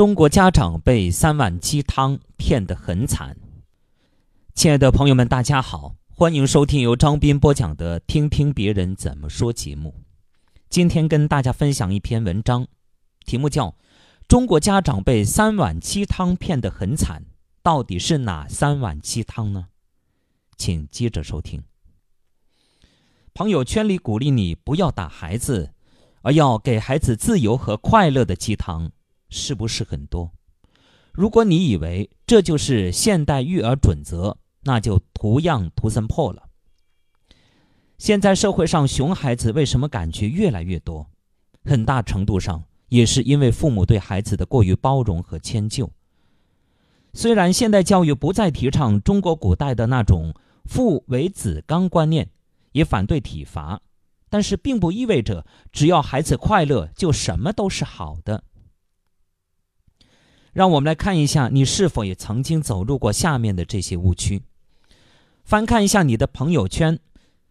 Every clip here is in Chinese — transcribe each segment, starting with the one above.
中国家长被三碗鸡汤骗得很惨。亲爱的朋友们，大家好，欢迎收听由张斌播讲的《听听别人怎么说》节目。今天跟大家分享一篇文章，题目叫《中国家长被三碗鸡汤骗得很惨》，到底是哪三碗鸡汤呢？请接着收听。朋友圈里鼓励你不要打孩子，而要给孩子自由和快乐的鸡汤，是不是很多？如果你以为这就是现代育儿准则，那就图样图森破了。现在社会上熊孩子为什么感觉越来越多？很大程度上也是因为父母对孩子的过于包容和迁就。虽然现代教育不再提倡中国古代的那种父为子纲观念。也反对体罚，但是并不意味着只要孩子快乐就什么都是好的。让我们来看一下，你是否也曾经走入过下面的这些误区？翻看一下你的朋友圈，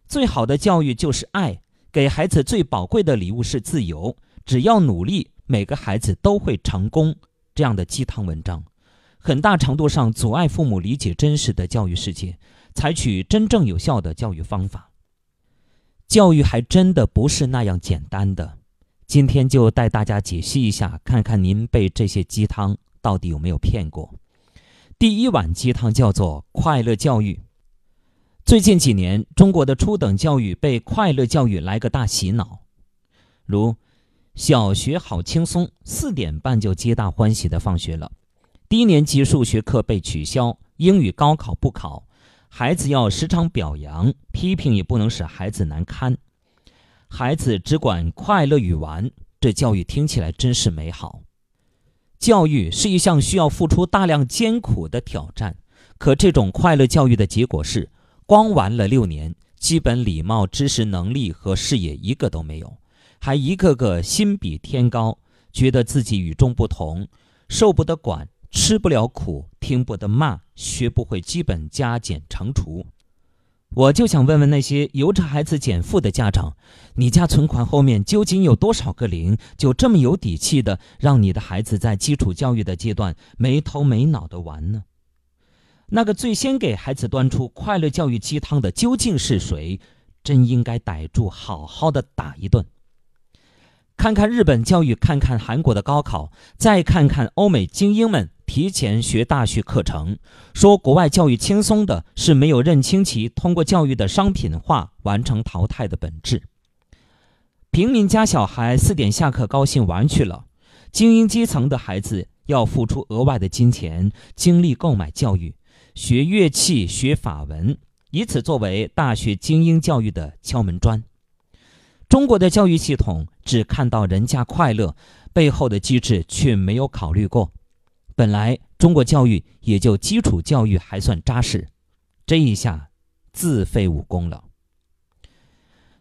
最好的教育就是爱，给孩子最宝贵的礼物是自由，只要努力，每个孩子都会成功。这样的鸡汤文章，很大程度上阻碍父母理解真实的教育世界，采取真正有效的教育方法。教育还真的不是那样简单的，今天就带大家解析一下，看看您被这些鸡汤到底有没有骗过。第一碗鸡汤叫做快乐教育。最近几年，中国的初等教育被快乐教育来个大洗脑，如小学好轻松，四点半就皆大欢喜的放学了；低年级数学课被取消，英语高考不考。孩子要时常表扬、批评，也不能使孩子难堪。孩子只管快乐与玩，这教育听起来真是美好。教育是一项需要付出大量艰苦的挑战，可这种快乐教育的结果是，光玩了六年，基本礼貌、知识、能力和视野一个都没有，还一个个心比天高，觉得自己与众不同，受不得管。吃不了苦，听不得骂，学不会基本加减乘除。我就想问问那些由着孩子减负的家长：你家存款后面究竟有多少个零？就这么有底气的让你的孩子在基础教育的阶段没头没脑的玩呢？那个最先给孩子端出快乐教育鸡汤的究竟是谁？真应该逮住，好好的打一顿。看看日本教育，看看韩国的高考，再看看欧美精英们。提前学大学课程，说国外教育轻松的是没有认清其通过教育的商品化完成淘汰的本质。平民家小孩四点下课高兴玩去了，精英基层的孩子要付出额外的金钱精力购买教育，学乐器学法文，以此作为大学精英教育的敲门砖。中国的教育系统只看到人家快乐，背后的机制却没有考虑过。本来中国教育也就基础教育还算扎实，这一下自废武功了。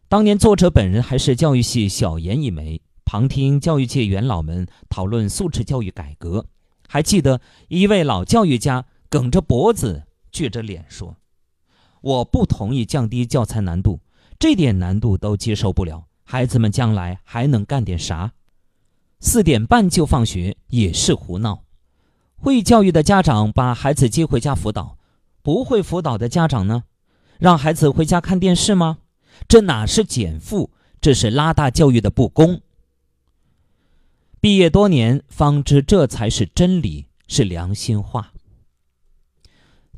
当年作者本人还是教育系小研一枚，旁听教育界元老们讨论素质教育改革，还记得一位老教育家梗着脖子撅着脸说：“我不同意降低教材难度，这点难度都接受不了，孩子们将来还能干点啥？四点半就放学也是胡闹。”会教育的家长把孩子接回家辅导，不会辅导的家长呢，让孩子回家看电视吗？这哪是减负，这是拉大教育的不公。毕业多年，方知这才是真理，是良心话。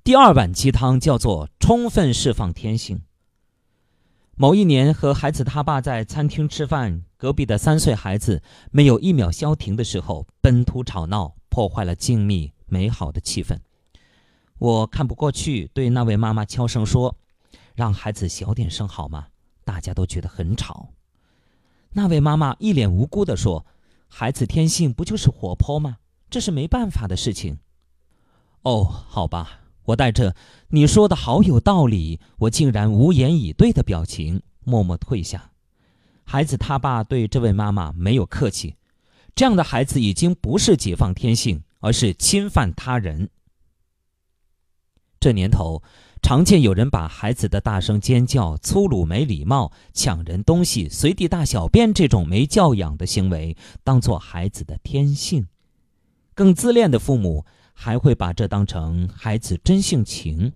第二碗鸡汤叫做充分释放天性。某一年和孩子他爸在餐厅吃饭，隔壁的三岁孩子没有一秒消停的时候，奔突吵闹。破坏了静谧美好的气氛，我看不过去，对那位妈妈悄声说：“让孩子小点声好吗？大家都觉得很吵。”那位妈妈一脸无辜地说：“孩子天性不就是活泼吗？这是没办法的事情。”哦，好吧，我带着你说的好有道理，我竟然无言以对的表情，默默退下。孩子他爸对这位妈妈没有客气。这样的孩子已经不是解放天性，而是侵犯他人。这年头，常见有人把孩子的大声尖叫、粗鲁、没礼貌、抢人东西、随地大小便这种没教养的行为当做孩子的天性。更自恋的父母还会把这当成孩子真性情。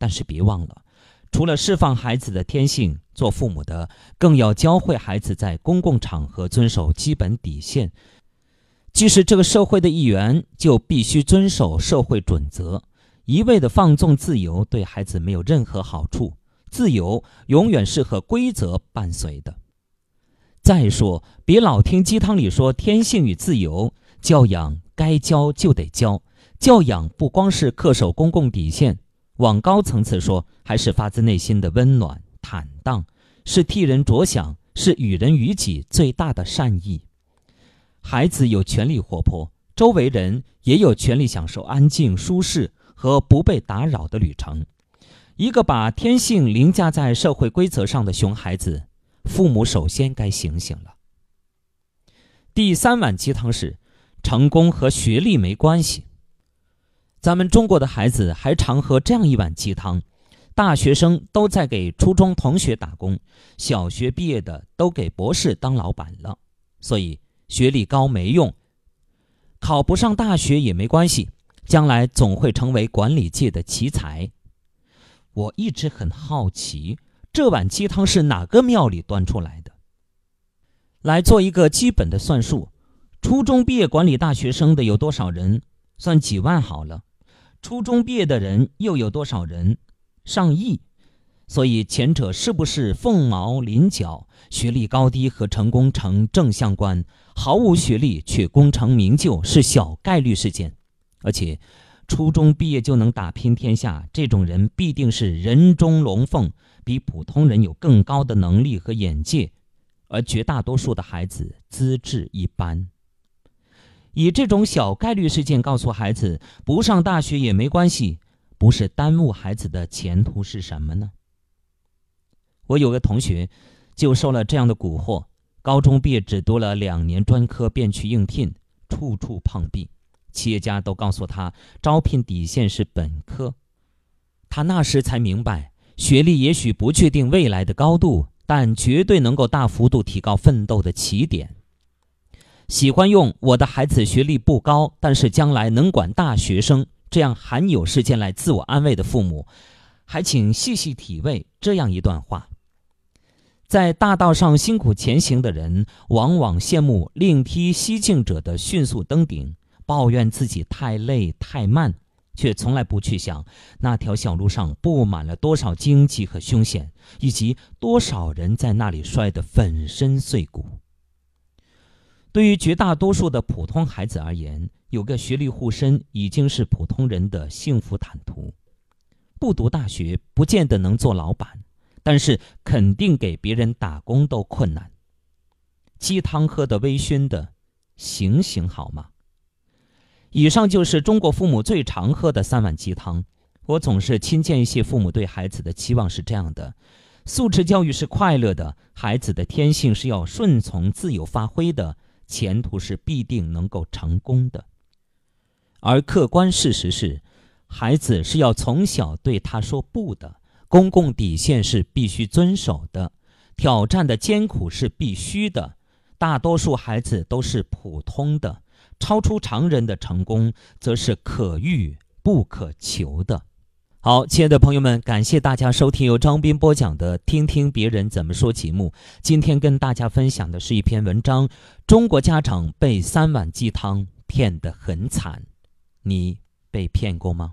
但是别忘了，除了释放孩子的天性，做父母的更要教会孩子在公共场合遵守基本底线。既是这个社会的一员，就必须遵守社会准则。一味的放纵自由，对孩子没有任何好处。自由永远是和规则伴随的。再说，别老听鸡汤里说天性与自由，教养该教就得教。教养不光是恪守公共底线，往高层次说，还是发自内心的温暖、坦荡，是替人着想，是与人与己最大的善意。孩子有权利活泼，周围人也有权利享受安静、舒适和不被打扰的旅程。一个把天性凌驾在社会规则上的熊孩子，父母首先该醒醒了。第三碗鸡汤是：成功和学历没关系。咱们中国的孩子还常喝这样一碗鸡汤：大学生都在给初中同学打工，小学毕业的都给博士当老板了，所以。学历高没用，考不上大学也没关系，将来总会成为管理界的奇才。我一直很好奇，这碗鸡汤是哪个庙里端出来的？来做一个基本的算术：初中毕业管理大学生的有多少人？算几万好了。初中毕业的人又有多少人？上亿。所以前者是不是凤毛麟角？学历高低和成功成正相关。毫无学历却功成名就是小概率事件。而且，初中毕业就能打拼天下，这种人必定是人中龙凤，比普通人有更高的能力和眼界。而绝大多数的孩子资质一般。以这种小概率事件告诉孩子不上大学也没关系，不是耽误孩子的前途是什么呢？我有个同学，就受了这样的蛊惑：高中毕业只读了两年专科便去应聘，处处碰壁。企业家都告诉他，招聘底线是本科。他那时才明白，学历也许不确定未来的高度，但绝对能够大幅度提高奋斗的起点。喜欢用“我的孩子学历不高，但是将来能管大学生”这样罕有事件来自我安慰的父母，还请细细体味这样一段话。在大道上辛苦前行的人，往往羡慕另辟蹊径者的迅速登顶，抱怨自己太累太慢，却从来不去想那条小路上布满了多少荆棘和凶险，以及多少人在那里摔得粉身碎骨。对于绝大多数的普通孩子而言，有个学历护身已经是普通人的幸福坦途。不读大学，不见得能做老板。但是肯定给别人打工都困难。鸡汤喝得微醺的，醒醒好吗？以上就是中国父母最常喝的三碗鸡汤。我总是亲见一些父母对孩子的期望是这样的：素质教育是快乐的，孩子的天性是要顺从、自由发挥的，前途是必定能够成功的。而客观事实是，孩子是要从小对他说不的。公共底线是必须遵守的，挑战的艰苦是必须的。大多数孩子都是普通的，超出常人的成功则是可遇不可求的。好，亲爱的朋友们，感谢大家收听由张斌播讲的《听听别人怎么说》节目。今天跟大家分享的是一篇文章：中国家长被三碗鸡汤骗得很惨，你被骗过吗？